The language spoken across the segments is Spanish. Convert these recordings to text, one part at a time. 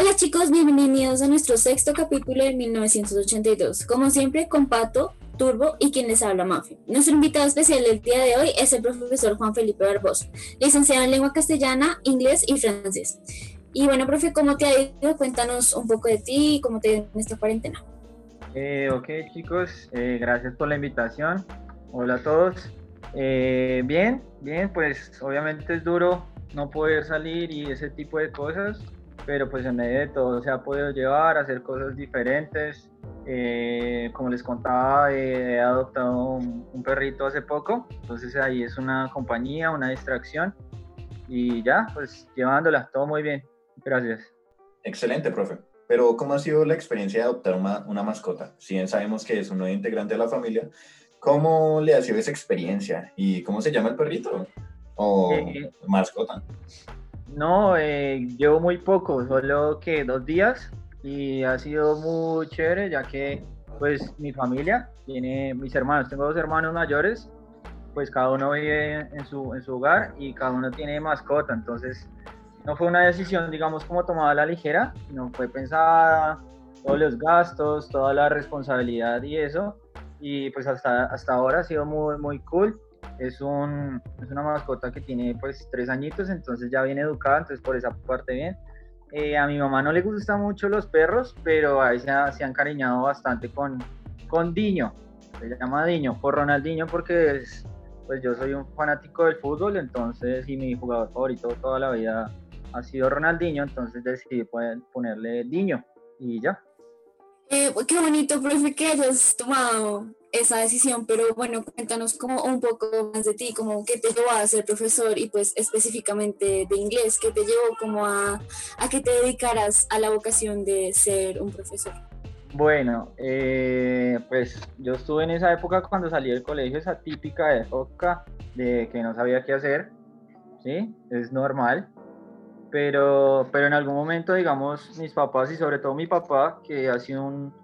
Hola chicos, bienvenidos a nuestro sexto capítulo de 1982. Como siempre, con Pato, Turbo y quien les habla, Mafi. Nuestro invitado especial del día de hoy es el profesor Juan Felipe Barbosa, licenciado en lengua castellana, inglés y francés. Y bueno, profe, ¿cómo te ha ido? Cuéntanos un poco de ti y cómo te ha ido en esta cuarentena. Eh, ok chicos, eh, gracias por la invitación. Hola a todos. Eh, bien, bien, pues obviamente es duro no poder salir y ese tipo de cosas, pero pues en medio de todo se ha podido llevar, a hacer cosas diferentes, eh, como les contaba, eh, he adoptado un, perrito hace poco, entonces ahí es una compañía, una distracción y ya, pues llevándola, todo muy bien. Gracias. Excelente, profe. Pero ¿cómo ha sido la experiencia de adoptar una, una mascota? Si bien sabemos que es un nuevo integrante de la familia, ¿cómo le ha sido esa experiencia? ¿Y cómo se llama el perrito? ¿O eh, mascota? No, llevo muy poco, solo que dos días y ha sido muy chévere ya que pues mi familia tiene mis hermanos, tengo dos hermanos mayores, pues cada uno vive en su, en su hogar y cada uno tiene mascota, entonces no fue una decisión digamos como tomada a la ligera, no fue pensada, todos los gastos, toda la responsabilidad y eso, y pues hasta, hasta ahora ha sido muy, muy cool. Es, un, es una mascota que tiene pues tres añitos, entonces ya viene educada, entonces por esa parte bien. Eh, a mi mamá no le gustan mucho los perros, pero a ella se han cariñado bastante con, con Diño. Se llama Diño, por Ronaldinho, porque es, pues yo soy un fanático del fútbol, entonces, y mi jugador favorito toda la vida ha sido Ronaldinho, entonces decidí ponerle Diño y ya. Eh, qué bonito, profe, que hayas tomado esa decisión, pero bueno, cuéntanos como un poco más de ti, como qué te llevó a ser profesor y pues específicamente de inglés, qué te llevó como a, a que te dedicaras a la vocación de ser un profesor. Bueno, eh, pues yo estuve en esa época cuando salí del colegio, esa típica época de que no sabía qué hacer, ¿sí? Es normal, pero, pero en algún momento, digamos, mis papás y sobre todo mi papá, que ha sido un,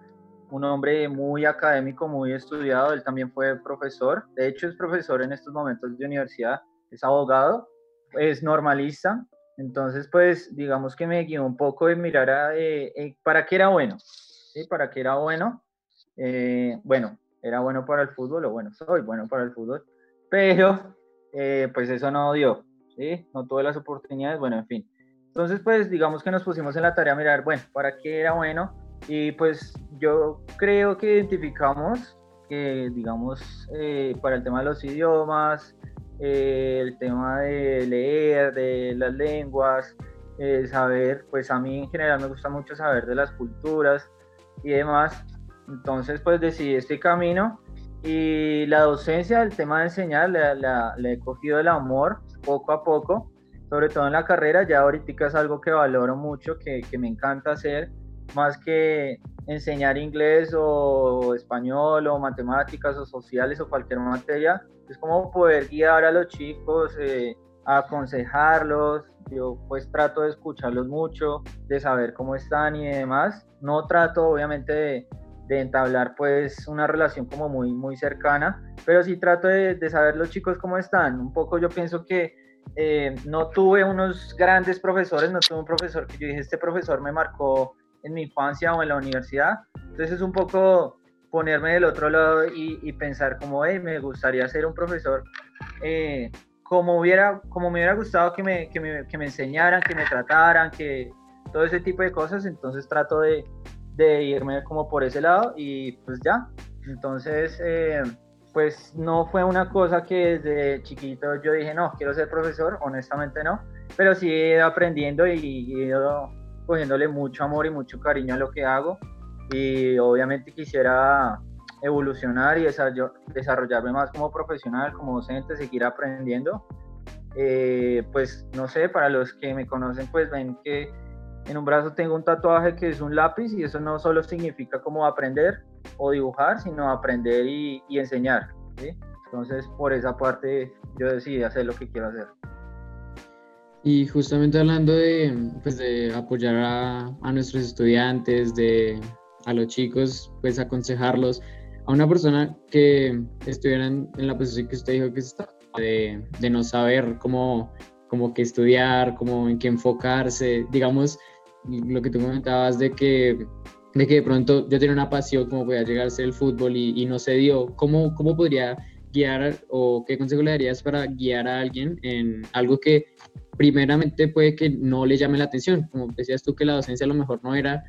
un hombre muy académico, muy estudiado, él también fue profesor, de hecho es profesor en estos momentos de universidad, es abogado, es normalista, entonces pues digamos que me guió un poco de mirar a, eh, eh, para qué era bueno, ¿sí? Para qué era bueno, eh, bueno, era bueno para el fútbol, o bueno, soy bueno para el fútbol, pero pues eso no dio, ¿sí? No tuve las oportunidades, bueno, en fin. Entonces pues digamos que nos pusimos en la tarea a mirar, bueno, para qué era bueno, y pues yo creo que identificamos que, digamos, eh, para el tema de los idiomas, eh, el tema de leer, de las lenguas, eh, saber, pues a mí en general me gusta mucho saber de las culturas y demás. Entonces, pues decidí este camino y la docencia, el tema de enseñar, le, he cogido el amor poco a poco, sobre todo en la carrera. Ya ahorita es algo que valoro mucho, que, que me encanta hacer más que enseñar inglés o español o matemáticas o sociales o cualquier materia, es como poder guiar a los chicos, eh, aconsejarlos, yo pues trato de escucharlos mucho, de saber cómo están y demás, no trato obviamente de, entablar pues una relación como muy, muy cercana, pero sí trato de, saber los chicos cómo están, un poco yo pienso que eh, no tuve unos grandes profesores, no tuve un profesor que yo dije, este profesor me marcó en mi infancia o en la universidad. Entonces es un poco ponerme del otro lado y, pensar como, hey, me gustaría ser un profesor eh, como, hubiera, como me hubiera gustado que me, que me, que me, enseñaran, que me trataran, que todo ese tipo de cosas. Entonces trato de, de irme como por ese lado y pues ya. Entonces, eh, pues no fue una cosa que desde chiquito yo dije, no, quiero ser profesor, honestamente no, pero sí he ido aprendiendo y he ido cogiéndole mucho amor y mucho cariño a lo que hago y obviamente quisiera evolucionar y desarrollarme más como profesional, como docente, seguir aprendiendo. Eh, pues no sé, para los que me conocen pues ven que en un brazo tengo un tatuaje que es un lápiz y eso no solo significa como aprender o dibujar, sino aprender y, enseñar. Entonces por esa parte yo decidí hacer lo que quiero hacer. Y justamente hablando de, pues de apoyar a, a, nuestros estudiantes, de a los chicos, pues aconsejarlos, a una persona que estuviera en, la posición que usted dijo que está, de, de no saber cómo, cómo qué estudiar, cómo en qué enfocarse, digamos, lo que tú comentabas de que de que de pronto yo tenía una pasión como podía llegar a ser el fútbol y, y no se dio, ¿cómo, ¿cómo podría guiar o qué consejo le darías para guiar a alguien en algo que primeramente puede que no le llame la atención? Como decías tú que la docencia a lo mejor no era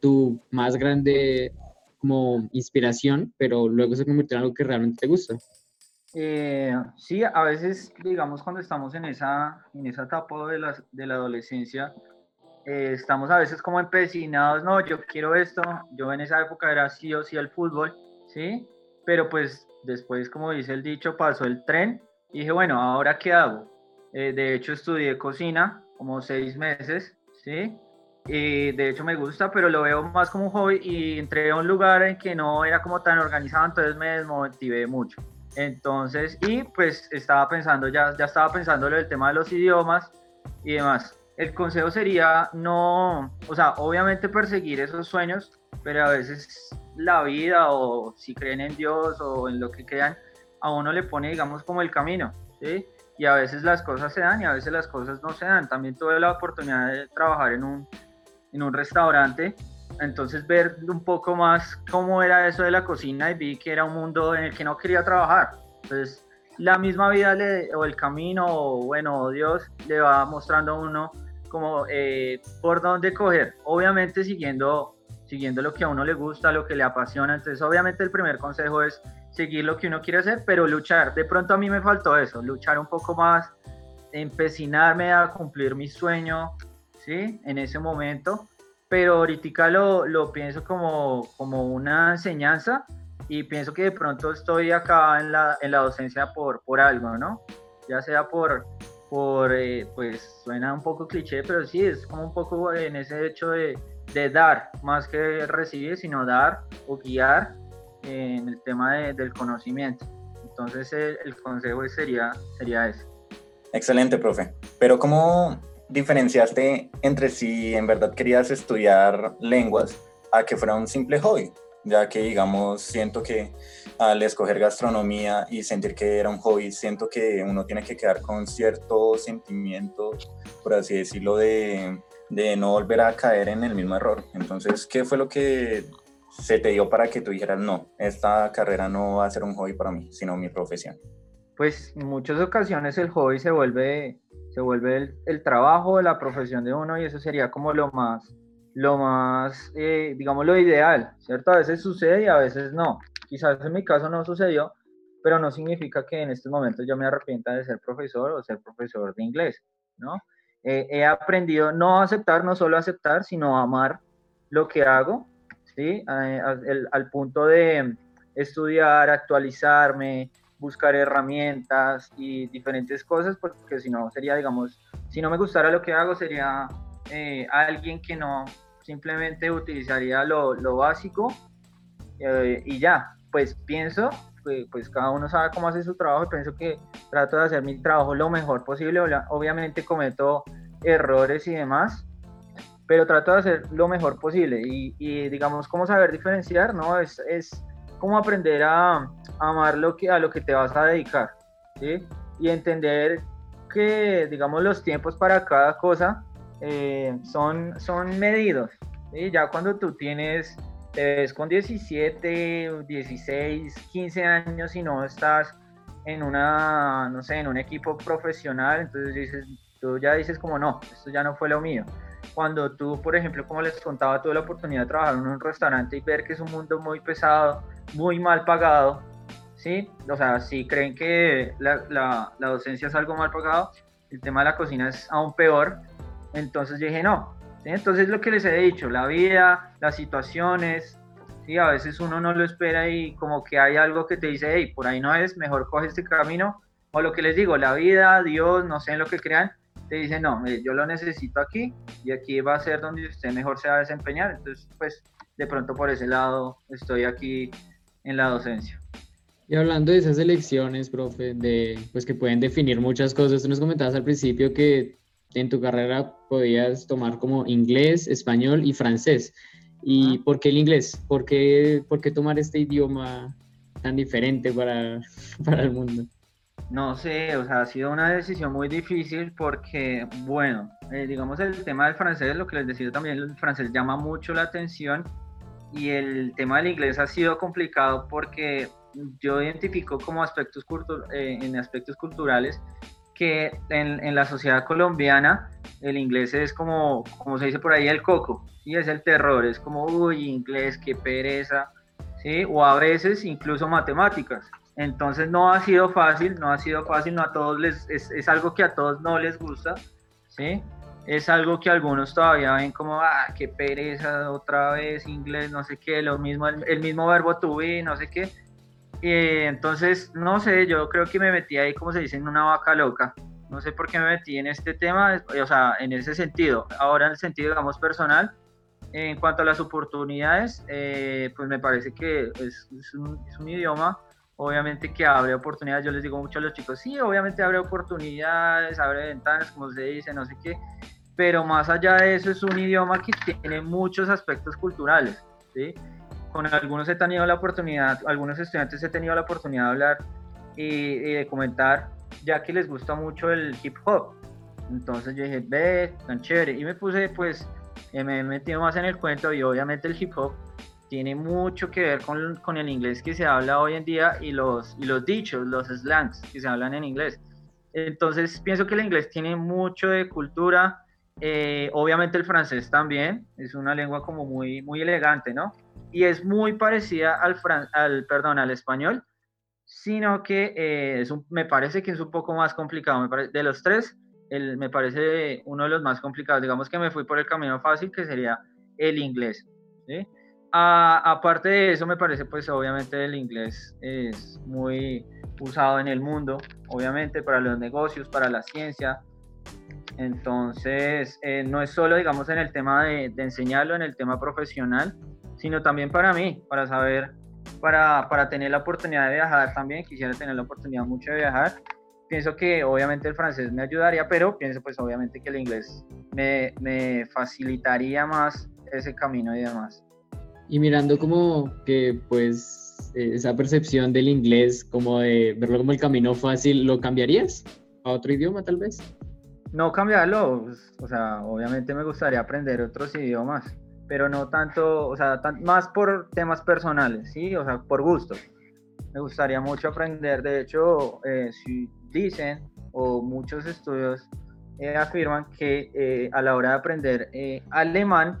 tu más grande como inspiración, pero luego se convirtió en algo que realmente te gusta. Eh, sí, a veces, digamos, cuando estamos en esa, en esa etapa de la, de la adolescencia, eh, estamos a veces como empecinados, no, yo quiero esto, yo en esa época era sí o sí el fútbol, ¿sí? Pero pues después, como dice el dicho, pasó el tren y dije, bueno, ¿ahora qué hago? Eh, de hecho, estudié cocina como seis meses, ¿sí? Y de hecho me gusta, pero lo veo más como un hobby y entré a un lugar en que no era como tan organizado, entonces me desmotivé mucho. Entonces, y pues estaba pensando, ya, ya estaba pensando en el tema de los idiomas y demás el consejo sería no, o sea, obviamente perseguir esos sueños, pero a veces la vida o si creen en Dios o en lo que crean, a uno le pone, digamos, como el camino, ¿sí? Y a veces las cosas se dan y a veces las cosas no se dan. También tuve la oportunidad de trabajar en un, en un restaurante, entonces ver un poco más cómo era eso de la cocina y vi que era un mundo en el que no quería trabajar. Entonces, la misma vida le, o el camino, o bueno, Dios le va mostrando a uno como eh, por dónde coger. Obviamente siguiendo, siguiendo lo que a uno le gusta, lo que le apasiona. Entonces, obviamente el primer consejo es seguir lo que uno quiere hacer, pero luchar. De pronto a mí me faltó eso, luchar un poco más, empecinarme a cumplir mi sueño, ¿sí? En ese momento. Pero ahorita lo, lo pienso como, como una enseñanza y pienso que de pronto estoy acá en la, en la docencia por, por algo, ¿no? Ya sea por, por, eh, pues suena un poco cliché, pero sí, es como un poco en ese hecho de, de dar, más que recibir, sino dar o guiar en el tema del conocimiento. Entonces el, consejo sería, sería ese. Excelente, profe. Pero ¿cómo diferenciaste entre si en verdad querías estudiar lenguas a que fuera un simple hobby? Ya que, digamos, siento que al escoger gastronomía y sentir que era un hobby, siento que uno tiene que quedar con cierto sentimiento, por así decirlo, de, de no volver a caer en el mismo error. Entonces, ¿qué fue lo que se te dio para que tú dijeras, no, esta carrera no va a ser un hobby para mí, sino mi profesión? Pues en muchas ocasiones el hobby se vuelve, se vuelve el, el trabajo la profesión de uno y eso sería como lo más, lo más, eh, digamos, lo ideal, ¿cierto? A veces sucede y a veces no. Quizás en mi caso no sucedió, pero no significa que en estos momentos yo me arrepienta de ser profesor o ser profesor de inglés, ¿no? Eh, he aprendido no aceptar, no solo aceptar, sino amar lo que hago, ¿sí? al punto de estudiar, actualizarme, buscar herramientas y diferentes cosas, porque si no sería, digamos, si no me gustara lo que hago, sería eh, alguien que no simplemente utilizaría lo, lo básico eh, y ya pues pienso, pues, pues, cada uno sabe cómo hace su trabajo y pienso que trato de hacer mi trabajo lo mejor posible. Obviamente cometo errores y demás, pero trato de hacer lo mejor posible. Y, digamos, cómo saber diferenciar, ¿no? Es, es como aprender a, amar lo que, a lo que te vas a dedicar. Y entender que, digamos, los tiempos para cada cosa eh, son, son medidos, ¿sí? Ya cuando tú tienes te ves con 17, 16, 15 años y no estás en una, no sé, en un equipo profesional, entonces tú ya dices como no, esto ya no fue lo mío. Cuando tú, por ejemplo, como les contaba, tuve la oportunidad de trabajar en un restaurante y ver que es un mundo muy pesado, muy mal pagado, ¿sí? O sea, si creen que la, la, la docencia es algo mal pagado, el tema de la cocina es aún peor. Entonces dije, no, entonces lo que les he dicho, la vida, las situaciones, ¿sí? a veces uno no lo espera y como que hay algo que te dice, hey, por ahí no es, mejor coge este camino. O lo que les digo, la vida, Dios, no sé en lo que crean, te dice, no, yo lo necesito aquí y aquí va a ser donde usted mejor se va a desempeñar. Entonces, pues de pronto por ese lado estoy aquí en la docencia. Y hablando de esas elecciones, profe, de, pues que pueden definir muchas cosas, tú nos comentabas al principio que en tu carrera podías tomar como inglés, español y francés. ¿Y por qué el inglés? ¿Por qué, por qué tomar este idioma tan diferente para, para el mundo? No sé, o sea, ha sido una decisión muy difícil porque, bueno, eh, digamos el tema del francés, lo que les decía también, el francés llama mucho la atención y el tema del inglés ha sido complicado porque yo identifico como aspectos eh, culturales que en, en, la sociedad colombiana el inglés es como, como se dice por ahí, el coco, y es el terror, es como, uy, inglés, qué pereza, ¿sí? O a veces incluso matemáticas. Entonces no ha sido fácil, no ha sido fácil, no a todos les, es, es, algo que a todos no les gusta, ¿sí? Es algo que algunos todavía ven como, ah, qué pereza, otra vez inglés, no sé qué, lo mismo, el, mismo verbo to be, no sé qué. Y entonces, no sé, yo creo que me metí ahí, como se dice, en una vaca loca. No sé por qué me metí en este tema, o sea, en ese sentido. Ahora, en el sentido, digamos, personal, en cuanto a las oportunidades, eh, pues me parece que es, es, un, es un idioma obviamente que abre oportunidades, yo les digo mucho a los chicos, sí, obviamente abre oportunidades, abre ventanas, como se dice, no sé qué, pero más allá de eso es un idioma que tiene muchos aspectos culturales, ¿sí? Con algunos he tenido la oportunidad, algunos estudiantes he tenido la oportunidad de hablar y, de comentar, ya que les gusta mucho el hip hop. Entonces yo dije, ve, tan chévere. Y me puse, pues, eh, me he metido más en el cuento y obviamente el hip hop tiene mucho que ver con, con, el inglés que se habla hoy en día y los, y los dichos, los slangs que se hablan en inglés. Entonces pienso que el inglés tiene mucho de cultura, eh, obviamente el francés también, es una lengua como muy, muy elegante, ¿no? Y es muy parecida al, al, perdón, al español, sino que eh, es un, me parece que es un poco más complicado. Me de los tres, el, me parece uno de los más complicados. Digamos que me fui por el camino fácil, que sería el inglés. ¿sí? Aparte de eso, me parece, pues obviamente el inglés es muy usado en el mundo, obviamente para los negocios, para la ciencia. Entonces, eh, no es solo, digamos, en el tema de, de, enseñarlo, en el tema profesional, sino también para mí, para saber, para, para tener la oportunidad de viajar también. Quisiera tener la oportunidad mucho de viajar. Pienso que obviamente el francés me ayudaría, pero pienso pues obviamente que el inglés me, me facilitaría más ese camino y demás. Y mirando como que pues esa percepción del inglés, como de verlo como el camino fácil, ¿lo cambiarías a otro idioma tal vez? No cambiarlo, pues, o sea, obviamente me gustaría aprender otros idiomas, pero no tanto, o sea, más por temas personales, ¿sí? O sea, por gusto. Me gustaría mucho aprender, de hecho, eh, si dicen o muchos estudios eh, afirman que eh, a la hora de aprender alemán,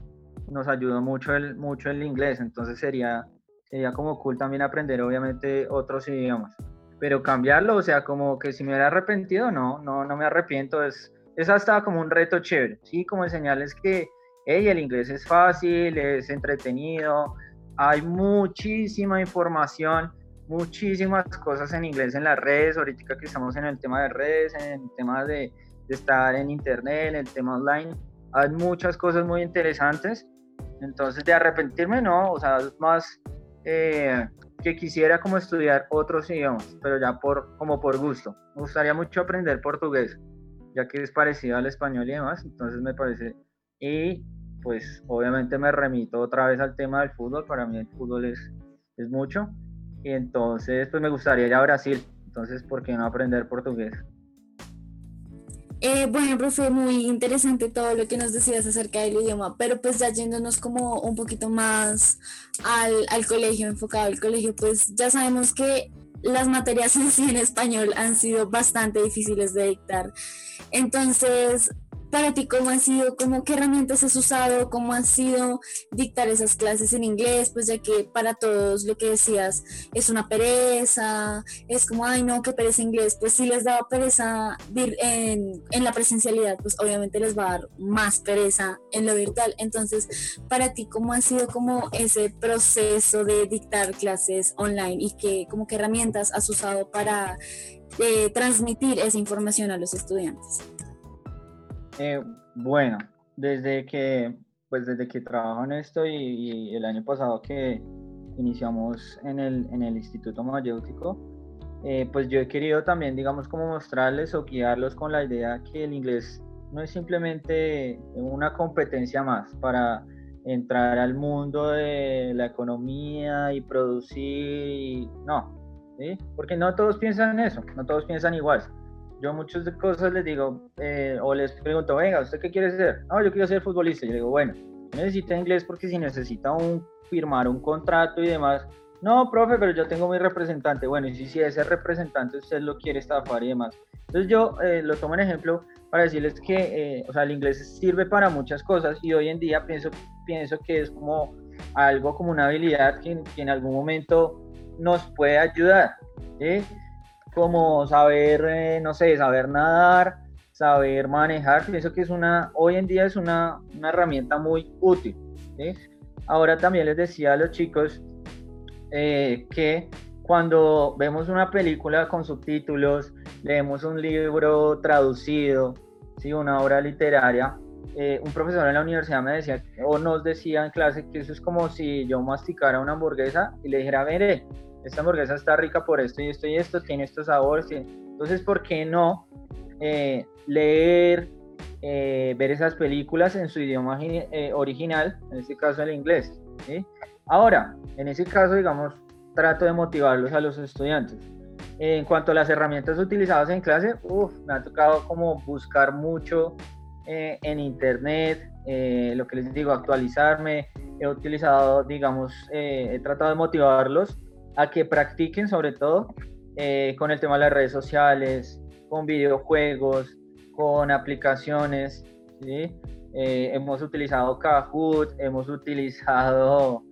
nos ayudó mucho el, mucho el inglés, entonces sería, sería como cool también aprender obviamente otros idiomas. Pero cambiarlo, o sea, como que si me hubiera arrepentido, no, no, no me arrepiento, es, es hasta como un reto chévere, ¿sí? Como enseñarles que, hey, el inglés es fácil, es entretenido, hay muchísima información, muchísimas cosas en inglés en las redes, ahorita que estamos en el tema de redes, en el tema de, de estar en internet, en el tema online, hay muchas cosas muy interesantes entonces, de arrepentirme, no, o sea, más eh, que quisiera como estudiar otros idiomas, pero ya por, como por gusto. Me gustaría mucho aprender portugués, ya que es parecido al español y demás, entonces me parece... Y pues obviamente me remito otra vez al tema del fútbol, para mí el fútbol es, es mucho, y entonces pues me gustaría ir a Brasil, entonces ¿por qué no aprender portugués? Eh, bueno, profe, muy interesante todo lo que nos decías acerca del idioma, pero pues ya yéndonos como un poquito más al, al colegio, enfocado al colegio, pues ya sabemos que las materias en sí en español han sido bastante difíciles de dictar. Entonces, para ti cómo ha sido, cómo qué herramientas has usado, cómo ha sido dictar esas clases en inglés, pues ya que para todos lo que decías es una pereza, es como, ay no, qué pereza inglés, pues si les daba pereza en, en la presencialidad, pues obviamente les va a dar más pereza en lo virtual. Entonces, para ti, ¿cómo ha sido como ese proceso de dictar clases online y qué, como qué herramientas has usado para eh, transmitir esa información a los estudiantes? Eh, bueno, desde que, pues desde que trabajo en esto y, el año pasado que iniciamos en el, en el Instituto Mayéutico, eh, pues yo he querido también, digamos, como mostrarles o guiarlos con la idea que el inglés no es simplemente una competencia más para entrar al mundo de la economía y producir, no, ¿sí? Porque no todos piensan en eso, no todos piensan igual. Yo muchas cosas les digo, eh, o les pregunto, venga, ¿usted qué quiere ser? No, yo quiero ser futbolista. Yo digo, bueno, necesita inglés porque si necesita un, firmar un contrato y demás, no, profe, pero yo tengo mi representante. Bueno, y si, si ese representante usted lo quiere estafar y demás. Entonces yo eh, lo tomo en ejemplo para decirles que, eh, o sea, el inglés sirve para muchas cosas y hoy en día pienso, pienso que es como algo, como una habilidad que, que en algún momento nos puede ayudar, ¿sí? Como saber, eh, no sé, saber nadar, saber manejar, pienso que es una, hoy en día es una, una herramienta muy útil, ¿sí? Ahora también les decía a los chicos eh, que cuando vemos una película con subtítulos, leemos un libro traducido, ¿sí? una obra literaria, eh, un profesor en la universidad me decía, o nos decía en clase, que eso es como si yo masticara una hamburguesa y le dijera, mire, esta hamburguesa está rica por esto y esto y esto, tiene estos sabores. Entonces, ¿por qué no eh, leer, eh, ver esas películas en su idioma original, en este caso el inglés? Ahora, en ese caso, digamos, trato de motivarlos a los estudiantes. En cuanto a las herramientas utilizadas en clase, me ha tocado como buscar mucho eh, en internet, eh, lo que les digo, actualizarme. He utilizado, digamos, eh, he tratado de motivarlos a que practiquen sobre todo con el tema de las redes sociales, con videojuegos, con aplicaciones. hemos utilizado Kahoot, hemos utilizado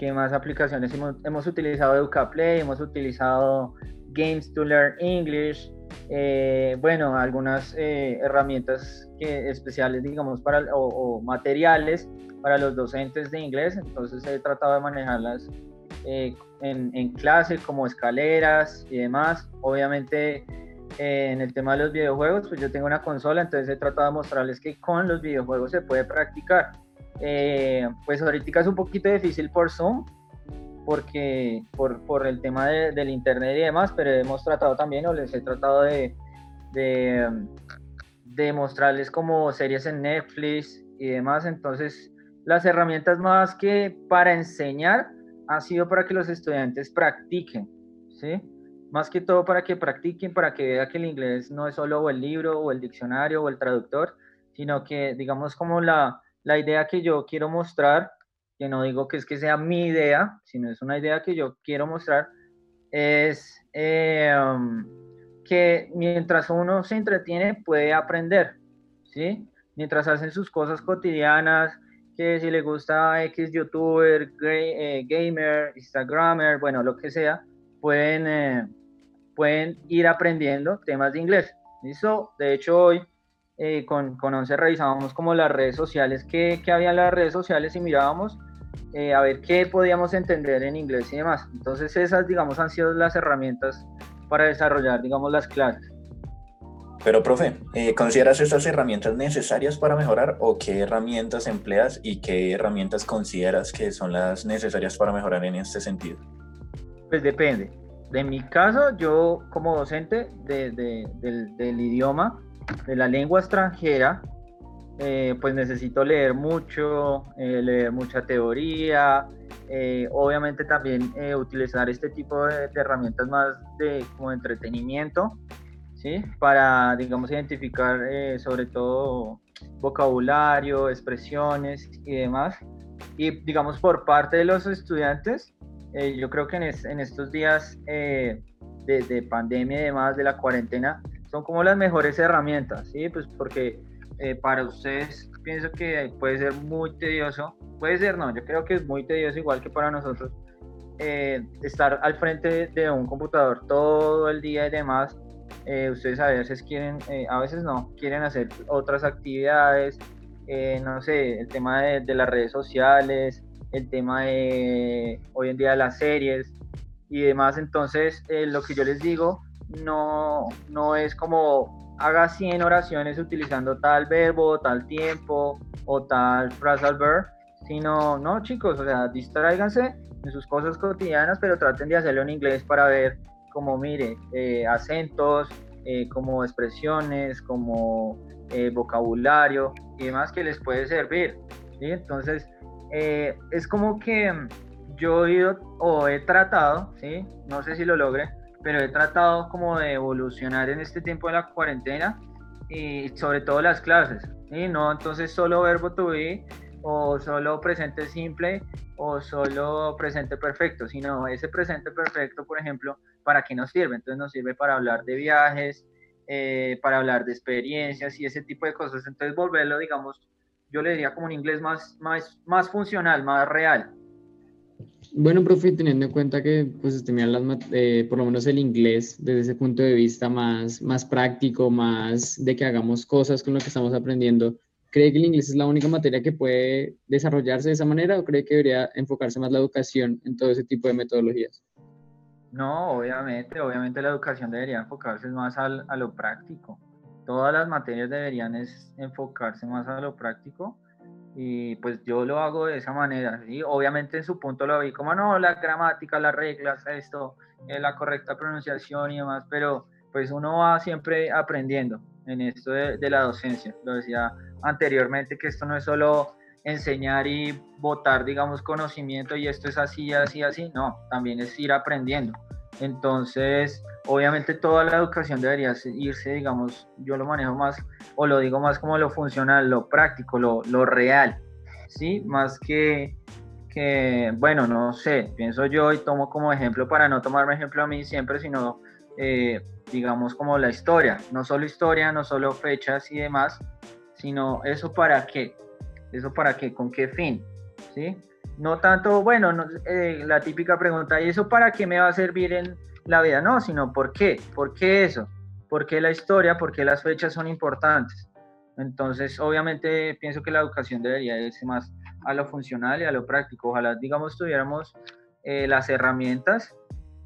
¿Qué más aplicaciones? Hemos, hemos utilizado EducaPlay, hemos utilizado Games to Learn English, eh, bueno, algunas eh, herramientas especiales, digamos, para, o, materiales para los docentes de inglés, entonces he tratado de manejarlas eh, en, en, clase como escaleras y demás. Obviamente en el tema de los videojuegos, pues yo tengo una consola, entonces he tratado de mostrarles que con los videojuegos se puede practicar. Pues ahorita es un poquito difícil por Zoom, porque por, por el tema del internet y demás, pero hemos tratado también, o les he tratado de, de, de, mostrarles como series en Netflix y demás. Entonces, las herramientas más que para enseñar ha sido para que los estudiantes practiquen, ¿sí? Más que todo para que practiquen, para que vean que el inglés no es solo el libro o el diccionario o el traductor, sino que digamos como la, la idea que yo quiero mostrar, que no digo que es que sea mi idea, sino es una idea que yo quiero mostrar, es eh, um, que mientras uno se entretiene puede aprender, ¿sí? Mientras hacen sus cosas cotidianas, que si le gusta X youtuber, eh, gamer, instagramer, bueno, lo que sea, pueden, eh, pueden ir aprendiendo temas de inglés. ¿Listo? De hecho, hoy eh, con, con 11 revisábamos como las redes sociales, qué, qué había en las redes sociales y mirábamos eh, a ver qué podíamos entender en inglés y demás. Entonces esas, digamos, han sido las herramientas para desarrollar, digamos, las clases. Pero, profe, eh, ¿consideras estas herramientas necesarias para mejorar o qué herramientas empleas y qué herramientas consideras que son las necesarias para mejorar en este sentido? Pues depende. De mi caso, yo como docente de, de, del, del idioma, de la lengua extranjera, eh, pues necesito leer mucho, eh, leer mucha teoría, eh, obviamente también utilizar este tipo de, herramientas más de como entretenimiento, ¿sí? Para, digamos, identificar sobre todo vocabulario, expresiones y demás. Y, digamos, por parte de los estudiantes, yo creo que en, estos días de, de pandemia y demás, de la cuarentena, son como las mejores herramientas, ¿sí? Pues porque eh, para ustedes pienso que puede ser muy tedioso, puede ser no, yo creo que es muy tedioso igual que para nosotros eh, estar al frente de un computador todo el día y demás. Eh, ustedes a veces quieren, a veces no, quieren hacer otras actividades, no sé, el tema de, de las redes sociales, el tema de hoy en día de las series y demás. Entonces, lo que yo les digo no, no es como haga 100 oraciones utilizando tal verbo, tal tiempo o tal phrasal verb, sino, no chicos, o sea, distráiganse en sus cosas cotidianas, pero traten de hacerlo en inglés para ver como, mire, eh, acentos, eh, como expresiones, como eh, vocabulario y demás que les puede servir. ¿sí? Entonces, es como que yo he ido o he tratado, ¿sí? No sé si lo logre, pero he tratado como de evolucionar en este tiempo de la cuarentena y sobre todo las clases, ¿sí? No entonces solo verbo to be o solo presente simple o solo presente perfecto, sino ese presente perfecto, por ejemplo, ¿para qué nos sirve? Entonces nos sirve para hablar de viajes, eh, para hablar de experiencias y ese tipo de cosas. Entonces volverlo, digamos, yo le diría como un inglés más, más, más funcional, más real. Bueno, profe, teniendo en cuenta que pues las, eh, por lo menos el inglés desde ese punto de vista más, más práctico, más de que hagamos cosas con lo que estamos aprendiendo, ¿cree que el inglés es la única materia que puede desarrollarse de esa manera o cree que debería enfocarse más la educación en todo ese tipo de metodologías? No, obviamente, obviamente la educación debería enfocarse más al, a lo práctico. Todas las materias deberían es enfocarse más a lo práctico y pues yo lo hago de esa manera. ¿sí? Obviamente en su punto lo vi como no, la gramática, las reglas, esto, eh, la correcta pronunciación y demás, pero pues uno va siempre aprendiendo en esto de, de, la docencia. Lo decía anteriormente que esto no es solo enseñar y botar, digamos, conocimiento y esto es así, así, así, no, también es ir aprendiendo. Entonces, obviamente toda la educación debería irse, digamos, yo lo manejo más o lo digo más como lo funcional, lo práctico, lo, real, ¿sí? Más que, que, bueno, no sé, pienso yo y tomo como ejemplo para no tomarme ejemplo a mí siempre, sino, eh, digamos, como la historia, no solo historia, no solo fechas y demás, sino eso para qué, eso para qué, con qué fin, ¿sí? No tanto, bueno, eh, la típica pregunta, ¿y eso para qué me va a servir en la vida? No, sino ¿por qué? ¿Por qué eso? ¿Por qué la historia? ¿Por qué las fechas son importantes? Entonces, obviamente, pienso que la educación debería irse más a lo funcional y a lo práctico. Ojalá, digamos, tuviéramos eh, las herramientas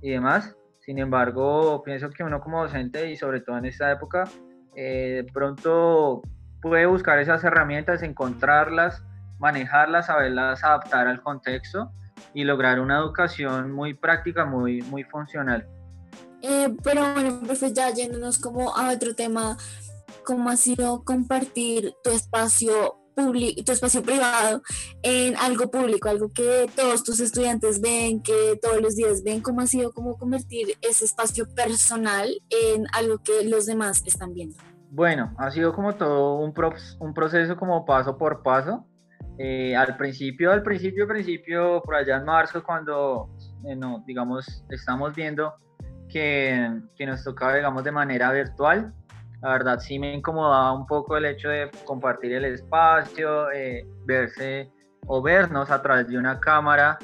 y demás. Sin embargo, pienso que uno como docente y sobre todo en esta época, eh, pronto puede buscar esas herramientas, encontrarlas, manejarlas, saberlas adaptar al contexto y lograr una educación muy práctica, muy, muy funcional. Eh, pero bueno, profe, ya yéndonos como a otro tema, ¿cómo ha sido compartir tu espacio tu espacio privado en algo público, algo que todos tus estudiantes ven, que todos los días ven? ¿Cómo ha sido como convertir ese espacio personal en algo que los demás están viendo? Bueno, ha sido como todo un, un proceso como paso por paso. Eh, al principio, al principio, principio, por allá en marzo, cuando, eh, no, digamos, estamos viendo que, que, nos tocaba, digamos, de manera virtual, la verdad sí me incomodaba un poco el hecho de compartir el espacio, eh, verse o vernos a través de una cámara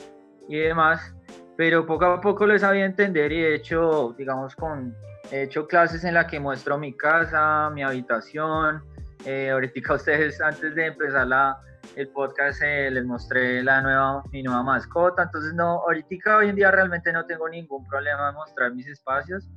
y demás, pero poco a poco lo sabía entender y de hecho, digamos, con, he hecho clases en las que muestro mi casa, mi habitación, ahorita ustedes antes de empezar la el podcast eh, les mostré la nueva, mi nueva mascota, entonces no, ahorita hoy en día realmente no tengo ningún problema de mostrar mis espacios.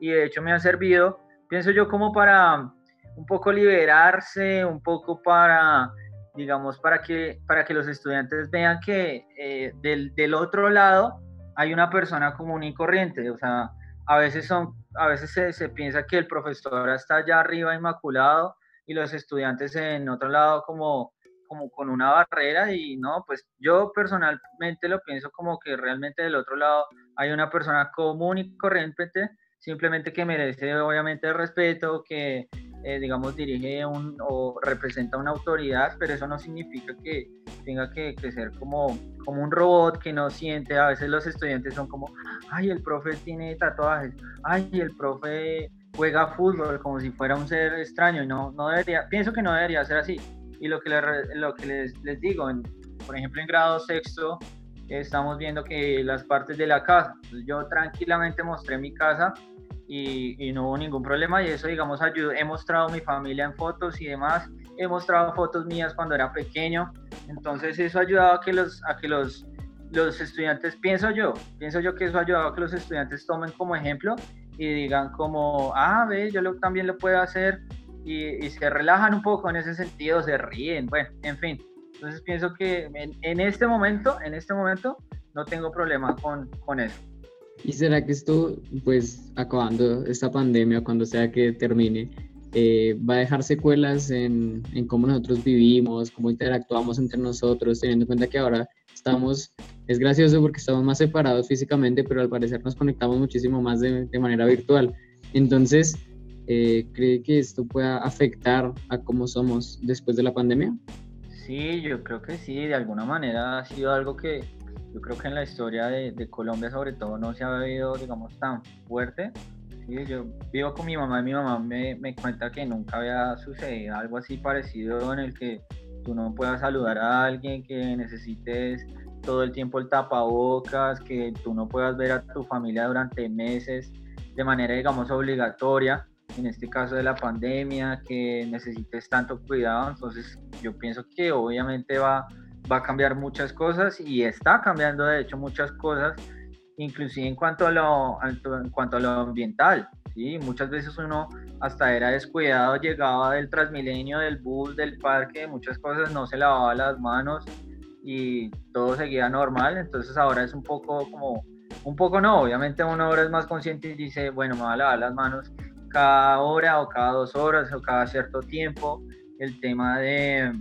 Y de hecho me ha servido, pienso yo como para un poco liberarse, un poco para, digamos, para que, para que los estudiantes vean que eh, del, del, otro lado hay una persona común y corriente, o sea, a veces son, a veces se, se piensa que el profesor está allá arriba inmaculado y los estudiantes en otro lado como como con una barrera y no, pues yo personalmente lo pienso como que realmente del otro lado hay una persona común y corriente, simplemente que merece obviamente el respeto, que eh, digamos dirige un, o representa una autoridad, pero eso no significa que tenga que, que, ser como, como un robot que no siente, a veces los estudiantes son como, ay, el profe tiene tatuajes, ay, el profe juega fútbol como si fuera un ser extraño y no, no debería, pienso que no debería ser así y lo que, lo que les, les digo, en, por ejemplo, en grado sexto, estamos viendo que las partes de la casa, yo tranquilamente mostré mi casa y, y, no hubo ningún problema y eso, digamos, ayudó. He mostrado mi familia en fotos y demás, he mostrado fotos mías cuando era pequeño, entonces eso ha ayudado a que los, a que los, los estudiantes, pienso yo, pienso yo que eso ha ayudado a que los estudiantes tomen como ejemplo y digan como, ah, ve, yo lo, también lo puedo hacer, y, se relajan un poco en ese sentido, se ríen, bueno, en fin. Entonces pienso que en, este momento, en este momento, no tengo problema con, con eso. ¿Y será que esto, pues, acabando esta pandemia, cuando sea que termine, eh, va a dejar secuelas en, en, cómo nosotros vivimos, cómo interactuamos entre nosotros, teniendo en cuenta que ahora estamos, es gracioso porque estamos más separados físicamente, pero al parecer nos conectamos muchísimo más de, de manera virtual. Entonces, eh, ¿cree que esto pueda afectar a cómo somos después de la pandemia? Sí, yo creo que sí, de alguna manera ha sido algo que yo creo que en la historia de, de Colombia sobre todo no se ha vivido, digamos, tan fuerte yo vivo con mi mamá y mi mamá me, me, cuenta que nunca había sucedido algo así parecido en el que tú no puedas saludar a alguien, que necesites todo el tiempo el tapabocas, que tú no puedas ver a tu familia durante meses de manera, digamos, obligatoria, en este caso de la pandemia, que necesites tanto cuidado. Entonces, yo pienso que obviamente va, va a cambiar muchas cosas y está cambiando, de hecho, muchas cosas inclusive en cuanto a lo, en cuanto a lo ambiental. ¿sí? Muchas veces uno hasta era descuidado, llegaba del Transmilenio, del bus, del parque, muchas cosas, no se lavaba las manos y todo seguía normal. Entonces ahora es un poco como, un poco no, obviamente uno ahora es más consciente y dice, bueno, me voy a lavar las manos cada hora o cada dos horas o cada cierto tiempo. El tema de,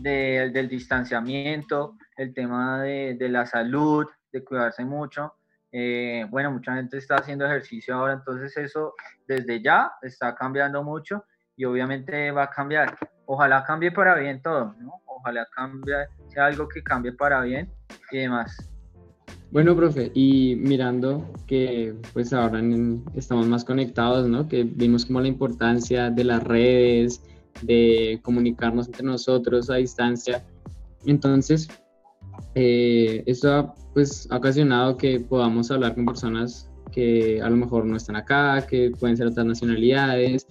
de del distanciamiento, el tema de, de la salud, de cuidarse mucho. Eh, bueno, mucha gente está haciendo ejercicio ahora, entonces eso desde ya está cambiando mucho y obviamente va a cambiar. Ojalá cambie para bien todo, ¿no? Ojalá cambie, sea algo que cambie para bien y demás. Bueno, profe, y mirando que pues ahora estamos más conectados, ¿no? Que vimos como la importancia de las redes, de comunicarnos entre nosotros a distancia. Entonces, eh, esto pues, ha ocasionado que podamos hablar con personas que a lo mejor no están acá, que pueden ser otras nacionalidades,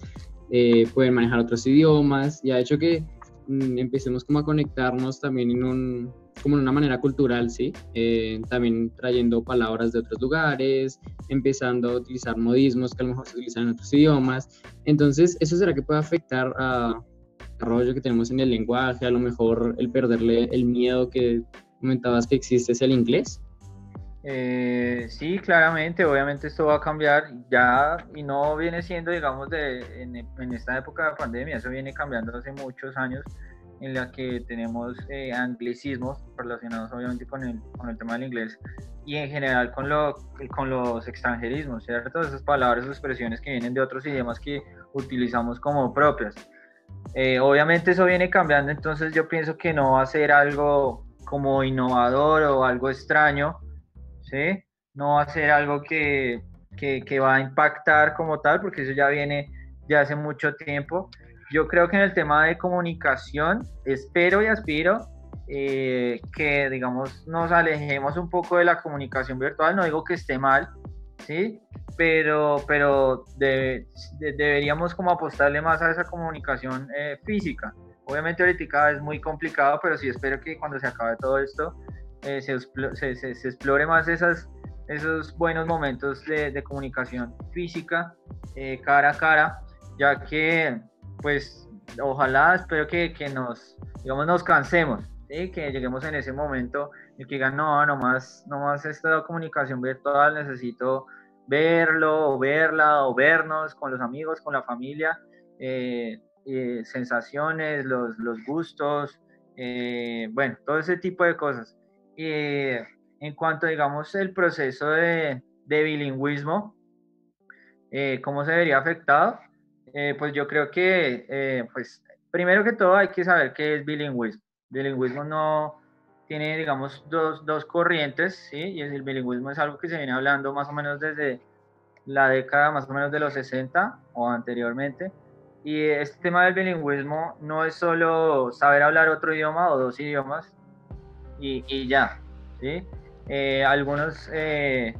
eh, pueden manejar otros idiomas y ha hecho que empecemos como a conectarnos también en un, como en una manera cultural, ¿sí? Eh, también trayendo palabras de otros lugares, empezando a utilizar modismos que a lo mejor se utilizan en otros idiomas. Entonces, ¿eso será que puede afectar a, rollo que tenemos en el lenguaje, a lo mejor el perderle el miedo que comentabas que existe es el inglés. Eh, sí, claramente, obviamente esto va a cambiar ya y no viene siendo, digamos, de, en, esta época de pandemia, eso viene cambiando hace muchos años en la que tenemos eh, anglicismos relacionados obviamente con el, con el tema del inglés y en general con, lo, con los extranjerismos, ¿cierto? Esas palabras o expresiones que vienen de otros idiomas que utilizamos como propias. Eh, obviamente eso viene cambiando, entonces yo pienso que no va a ser algo como innovador o algo extraño, No va a ser algo que, que, va a impactar como tal, porque eso ya viene ya hace mucho tiempo. Yo creo que en el tema de comunicación, espero y aspiro eh, que, digamos, nos alejemos un poco de la comunicación virtual. No digo que esté mal, ¿sí? Pero, pero deberíamos como apostarle más a esa comunicación eh, física. Obviamente ahorita es muy complicado, pero sí espero que cuando se acabe todo esto eh, se, se, explore más esas, esos buenos momentos de, comunicación física, eh, cara a cara, ya que pues ojalá, espero que, que nos, digamos, nos cansemos, ¿sí? que lleguemos en ese momento y que digan, no, nomás, nomás esta comunicación virtual necesito verlo o verla o vernos con los amigos, con la familia. Eh, eh, sensaciones, los, los gustos, bueno, todo ese tipo de cosas. En cuanto, digamos, el proceso de, bilingüismo, eh, ¿cómo se vería afectado? pues yo creo que, pues, primero que todo hay que saber qué es bilingüismo. Bilingüismo no tiene, digamos, dos, dos corrientes, ¿sí? Y el bilingüismo es algo que se viene hablando más o menos desde la década más o menos de los 60 o anteriormente. Y este tema del bilingüismo no es solo saber hablar otro idioma o dos idiomas y, ya, ¿sí? Eh, algunos eh,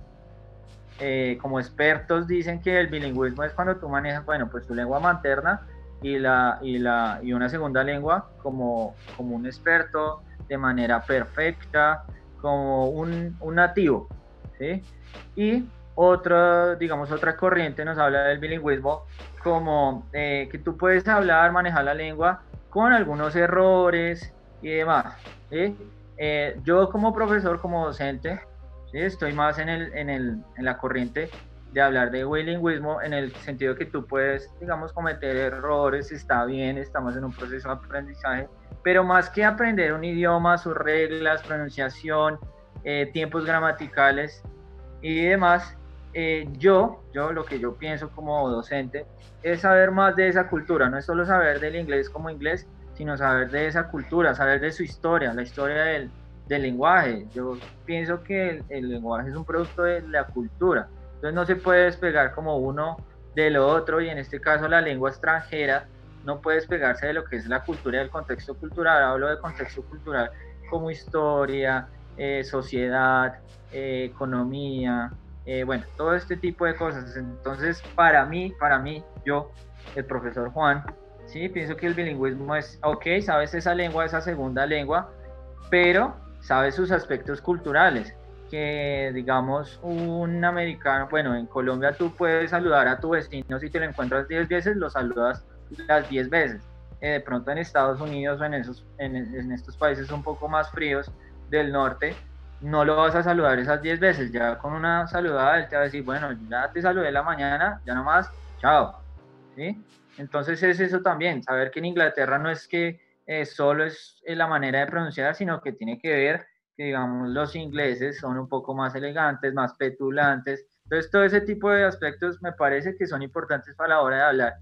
eh, como expertos dicen que el bilingüismo es cuando tú manejas, bueno, pues tu lengua materna y, la, y, la, y una segunda lengua como, como un experto de manera perfecta, como un, nativo, ¿sí? Y otra, digamos, otra corriente nos habla del bilingüismo como que tú puedes hablar, manejar la lengua con algunos errores y demás. Eh, yo como profesor, como docente, estoy más en, el, en, el, en la corriente de hablar de bilingüismo en el sentido que tú puedes, digamos, cometer errores, está bien, estamos en un proceso de aprendizaje, pero más que aprender un idioma, sus reglas, pronunciación, eh, tiempos gramaticales y demás, eh, yo, yo lo que yo pienso como docente es saber más de esa cultura, no es solo saber del inglés como inglés, sino saber de esa cultura, saber de su historia, la historia del, del lenguaje. Yo pienso que el, el lenguaje es un producto de la cultura entonces no se puede despegar como uno de lo otro y en este caso la lengua extranjera no puede despegarse de lo que es la cultura y el contexto cultural. Hablo de contexto cultural como historia, eh, sociedad, eh, economía, eh, bueno, todo este tipo de cosas. Entonces, para mí, para mí, yo, el profesor Juan, sí, pienso que el bilingüismo es, ok, sabes esa lengua, esa segunda lengua, pero sabes sus aspectos culturales que, digamos, un americano, bueno, en Colombia tú puedes saludar a tu vecino si te lo encuentras 10 veces, lo saludas las 10 veces. Eh, de pronto en Estados Unidos o en, esos, en, en, estos países un poco más fríos del norte, no lo vas a saludar esas 10 veces. Ya con una saludada él te va a decir, bueno, ya te saludé la mañana, ya nomás, chao. ¿Sí? Entonces es eso también, saber que en Inglaterra no es que eh, solo es la manera de pronunciar, sino que tiene que ver que digamos los ingleses son un poco más elegantes, más petulantes. Entonces todo ese tipo de aspectos me parece que son importantes para la hora de hablar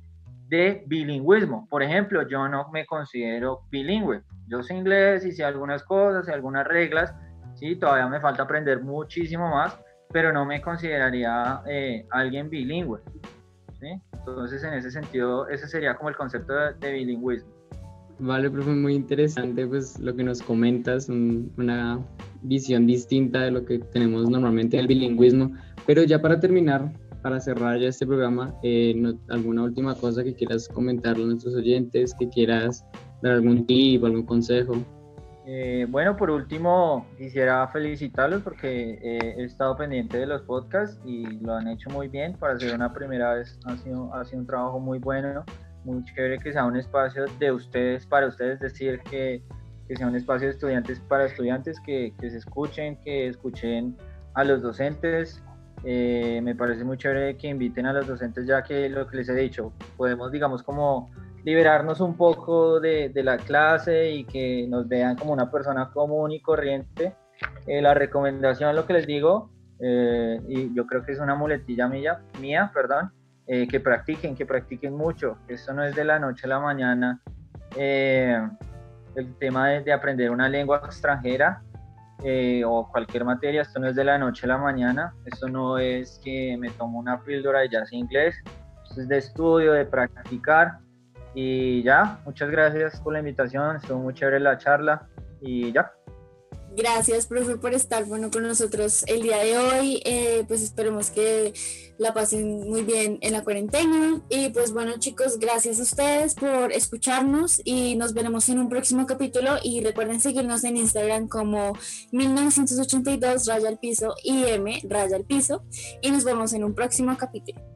de bilingüismo. Por ejemplo, yo no me considero bilingüe. Yo sé inglés y sé algunas cosas, sé algunas reglas, sí, todavía me falta aprender muchísimo más, pero no me consideraría eh, alguien bilingüe. Entonces, en ese sentido, ese sería como el concepto de bilingüismo. Vale, profe, muy interesante pues lo que nos comentas, una visión distinta de lo que tenemos normalmente del bilingüismo. Pero ya para terminar, para cerrar ya este programa, eh, ¿alguna última cosa que quieras comentarle a nuestros oyentes, que quieras dar algún tip, algún consejo? Eh, bueno, por último, quisiera felicitarlos porque eh, he estado pendiente de los podcasts y lo han hecho muy bien. Para ser una primera vez ha sido, ha sido un trabajo muy bueno muy chévere que sea un espacio de ustedes, para ustedes, decir, que, que sea un espacio de estudiantes para estudiantes, que, que se escuchen, que escuchen a los docentes. Eh, me parece muy chévere que inviten a los docentes, ya que lo que les he dicho, podemos, digamos, como liberarnos un poco de, de la clase y que nos vean como una persona común y corriente. Eh, la recomendación, lo que les digo, eh, y yo creo que es una muletilla mía, mía perdón, eh, que practiquen, que practiquen mucho. Esto no es de la noche a la mañana. Eh, el tema de, aprender una lengua extranjera eh, o cualquier materia, esto no es de la noche a la mañana. Esto no es que me tomo una píldora y ya sé inglés. Esto es de estudio, de practicar. Y ya, muchas gracias por la invitación. Estuvo muy chévere la charla. Y ya. Gracias, profesor, por estar bueno con nosotros el día de hoy. Eh, pues esperemos que la pasen muy bien en la cuarentena. Y pues bueno, chicos, gracias a ustedes por escucharnos y nos veremos en un próximo capítulo. Y recuerden seguirnos en Instagram como 1982 raya al piso y M raya al piso. Y nos vemos en un próximo capítulo.